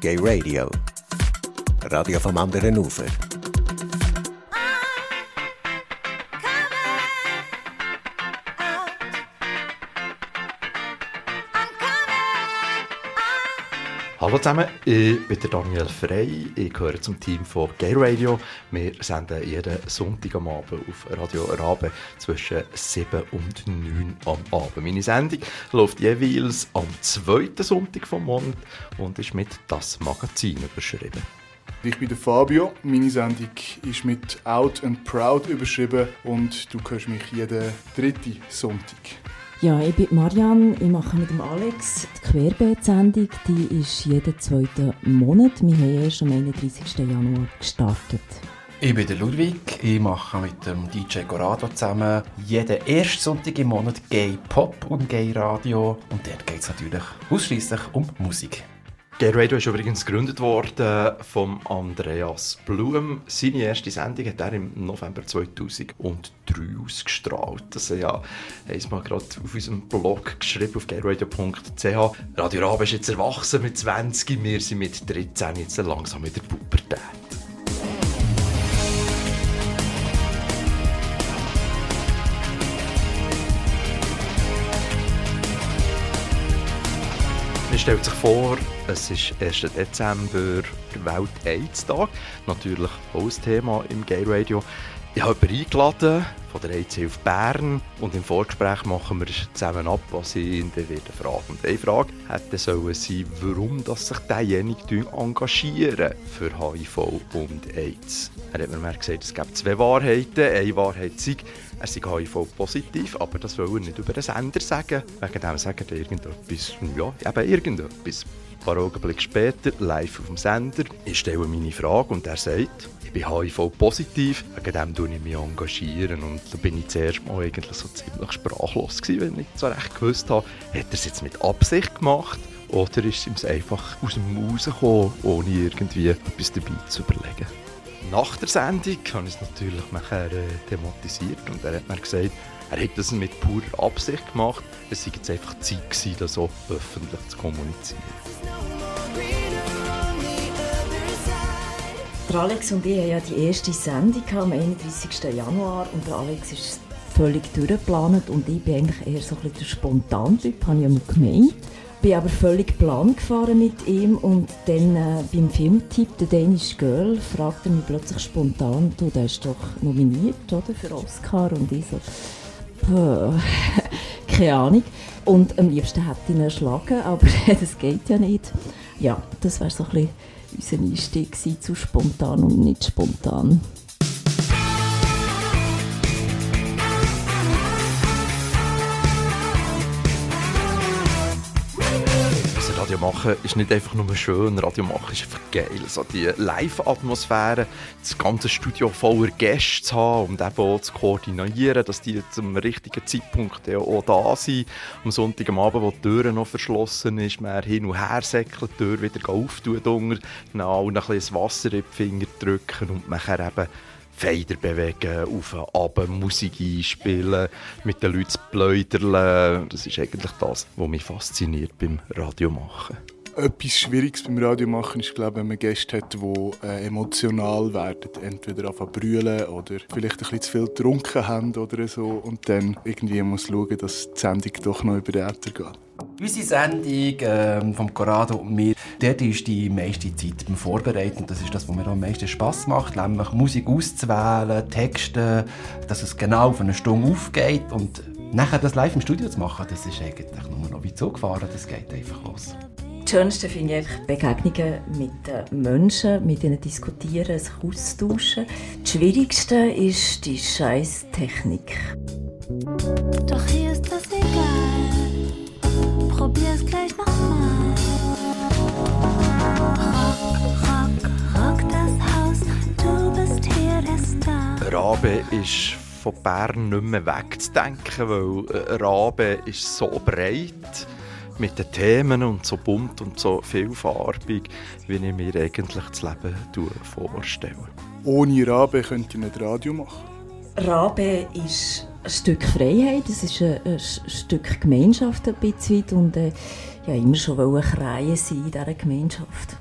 Gay Radio. Radio vom anderen Ufer. Hallo zusammen, ich bin der Daniel Frey, ich gehöre zum Team von Gay Radio. Wir senden jeden Sonntag am Abend auf Radio Rabe zwischen 7 und 9 am Abend. Meine Sendung läuft jeweils am zweiten Sonntag vom Monat und ist mit «Das Magazin» überschrieben. Ich bin der Fabio. Meine Sendung ist mit Out and Proud überschrieben und du hörst mich jeden dritten Sonntag. Ja, ich bin Marianne, ich mache mit dem Alex die Querbeet-Sendung. Die ist jeden zweiten Monat. Wir haben erst am 31. Januar gestartet. Ich bin der Ludwig, ich mache mit dem DJ Corrado zusammen jeden ersten Sonntag im Monat Gay Pop und Gay Radio. Und dort geht es natürlich ausschließlich um Musik. Gay Radio ist übrigens gegründet worden von Andreas Blum. Seine erste Sendung hat er im November 2003 ausgestrahlt. Das ja, haben wir mal gerade auf unserem Blog geschrieben, auf gayradio.ch. Radio Rabe ist jetzt erwachsen mit 20, wir sind mit 13 jetzt langsam in der Pubertät. Man stellt sich vor, es ist 1. Dezember, der Welt-AIDS-Tag. Natürlich auch ein Thema im Gay Radio. Ich habe jemanden eingeladen von der AIDS auf Bern und im Vorgespräch machen wir zusammen ab, was ich ihn dann wieder fragen. Und eine Frage hätte sollen sein, warum dass sich derjenige engagieren für HIV und AIDS. Er hat mir gesagt, es gibt zwei Wahrheiten. Eine Wahrheit sei, er sei HIV-positiv, aber das will er nicht über den Sender sagen. Wegen dem sagt er irgendetwas, ja, eben irgendetwas. Ein paar Augenblicke später, live auf dem Sender, ich stelle meine Frage und er sagt, ich bin HIV-positiv, wegen dem engagiere ich mich engagieren. Und da bin ich zuerst mal eigentlich so ziemlich sprachlos gewesen, weil ich so recht gewusst habe, hat er es jetzt mit Absicht gemacht oder ist es ihm einfach aus dem Maus gekommen, ohne irgendwie etwas dabei zu überlegen. Nach der Sendung habe ich es natürlich nachher äh, thematisiert und er hat mir gesagt, er hätte das mit purer Absicht gemacht. Es sei jetzt einfach Zeit gewesen, das so öffentlich zu kommunizieren. Der Alex und ich haben ja die erste Sendung am 31. Januar und der Alex ist völlig durchgeplant und ich bin eigentlich eher so ein bisschen der Spontantyp, habe ich gemeint. Bin aber völlig plan gefahren mit ihm und dann äh, beim Filmtipp «The Danish Girl» fragte er mich plötzlich spontan, du, der ist doch nominiert oder, für Oscar und ich so, keine Ahnung. Und am liebsten hätte ich ihn erschlagen, aber das geht ja nicht. Ja, das wäre so ein bisschen unser Einstieg zu spontan und nicht spontan. Radio machen ist nicht einfach nur schön, Radio machen ist einfach geil. So die Live-Atmosphäre, das ganze Studio voller Gäste zu haben und eben auch zu koordinieren, dass die zum richtigen Zeitpunkt auch da sind. Am Sonntagabend, wo die Tür noch verschlossen ist, man hin und her säckelt, die Tür wieder auftun, dann auch ein bisschen Wasser in die Finger drücken und nachher eben Feder bewegen, auf und ab, Musik einspielen, mit den Leuten zu pläudern. Das ist eigentlich das, was mich fasziniert beim Radiomachen. Etwas Schwieriges beim Radiomachen ist, glaube ich, wenn man Gäste hat, die äh, emotional werden. Entweder anfangen brüllen oder vielleicht ein bisschen zu viel getrunken haben oder so. Und dann irgendwie muss schauen, dass die Sendung doch noch über den Äther geht. Unsere Sendung ähm, vom Corrado und mir, dort ist die meiste Zeit beim Vorbereiten. Das ist das, was mir am meisten Spass macht, nämlich Musik auszuwählen, Texte, dass es genau auf eine Stunde aufgeht und nachher das live im Studio zu machen, das ist eigentlich nur noch wie zugefahren, das geht einfach los. Das Schönste finde ich Begegnungen mit den Menschen, mit ihnen diskutieren, sich austauschen. Das Schwierigste ist die scheiß Technik. Doch hier ist das. Probier's gleich nochmal. Rock, rock, rock das Haus. Du bist hier der Star. Rabe ist von Bern nicht mehr wegzudenken, weil äh, Rabe ist so breit mit den Themen und so bunt und so vielfarbig, wie ich mir eigentlich das Leben vorstelle. Ohne Rabe könnte ich nicht Radio machen. Rabe ist ein Stück Freiheit, es ist ein, ein Stück Gemeinschaft ein bisschen und äh, ja, immer schon wollen kreien sein in dieser Gemeinschaft.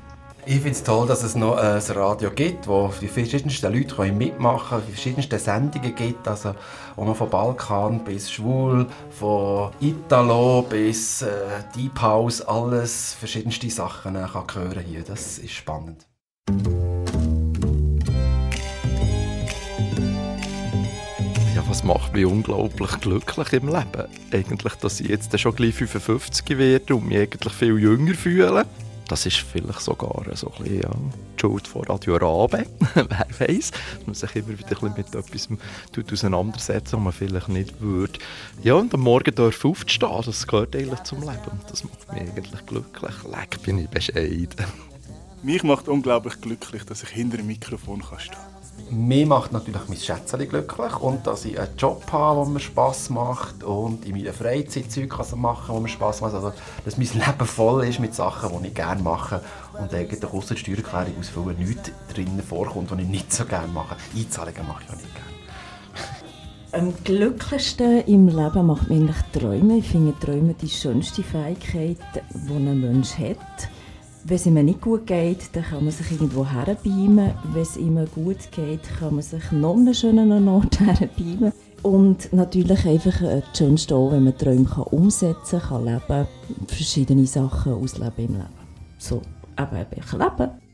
Ich finde es toll, dass es noch ein Radio gibt, wo die verschiedensten Leute mitmachen können, die verschiedensten Sendungen gibt, also auch noch von Balkan bis Schwul, von Italo bis äh, Deep House, alles verschiedenste Sachen äh, kann hören hier. Das ist spannend. Was macht mich unglaublich glücklich im Leben? Eigentlich, dass ich jetzt schon gleich 55 werde und mich eigentlich viel jünger fühle. Das ist vielleicht sogar so ein bisschen, ja, die Schuld von Radio Rabe, wer weiß, dass man sich immer wieder ein mit etwas auseinandersetzt, was man vielleicht nicht würde. Ja, und am Morgen darf aufstehen, das gehört eigentlich zum Leben. Das macht mich eigentlich glücklich. Leck, bin ich bescheiden. Mich macht unglaublich glücklich, dass ich hinter dem Mikrofon kann stehen kann. Mir macht natürlich mein Schätzchen glücklich und dass ich einen Job habe, der mir Spass macht und in meiner Freizeit Zeug machen kann, mir Spass macht. Also, dass mein Leben voll ist mit Sachen, die ich gerne mache und eigentlich außer die Steuererklärung ausfüllen nichts drinnen vorkommt, was ich nicht so gerne mache. Einzahlungen mache ich auch nicht gerne. Am glücklichsten im Leben macht mich eigentlich Träumen. Ich finde Träumen die schönste Fähigkeit, die ein Mensch hat. Wenn es ihm nicht gut geht, dann kann man sich irgendwo herbeamen. Wenn es ihm gut geht, kann man sich noch einen schönen Ort herbeamen. Und natürlich einfach das Schönste auch, wenn man Träume kann umsetzen kann, leben, verschiedene Sachen ausleben im Leben. So, ein bisschen leben.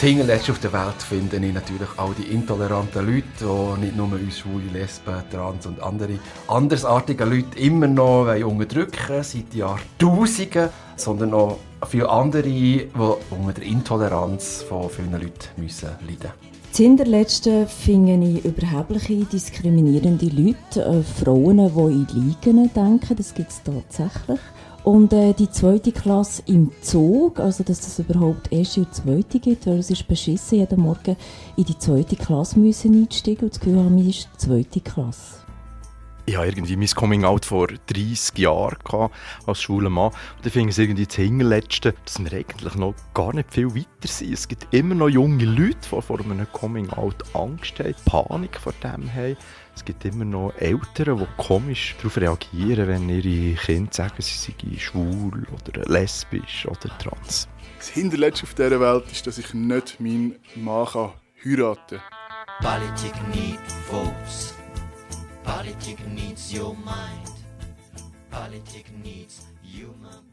Hinterletzte auf der Welt finde ich natürlich auch die intoleranten Leute, die nicht nur uns Schwule, Lesben, Trans und andere andersartige Leute immer noch unterdrücken seit Jahrtausenden, sondern auch viele andere, die unter der Intoleranz von vielen Leuten müssen leiden müssen. Das Hinterletzte finde ich überhebliche, diskriminierende Leute, äh, Frauen, die in Liegen denken, das gibt es tatsächlich. Und äh, die zweite Klasse im Zug, also dass es überhaupt erste und zweite gibt, weil es ist beschissen, jeden Morgen in die zweite Klasse müssen einsteigen und das Gefühl haben, ist die zweite Klasse. Ich hatte irgendwie mein Coming-out vor 30 Jahren als schwuler Mann. Und ich finde es irgendwie das Hinterletzte, dass wir eigentlich noch gar nicht viel weiter sind. Es gibt immer noch junge Leute, die vor einem Coming-out Angst haben, Panik vor dem haben. Es gibt immer noch Eltern, die komisch darauf reagieren, wenn ihre Kinder sagen, sie seien schwul oder lesbisch oder trans. Das Hinterletzte auf dieser Welt ist, dass ich nicht meinen Mann heiraten kann. Politik need votes. Politik needs your mind. Politik needs human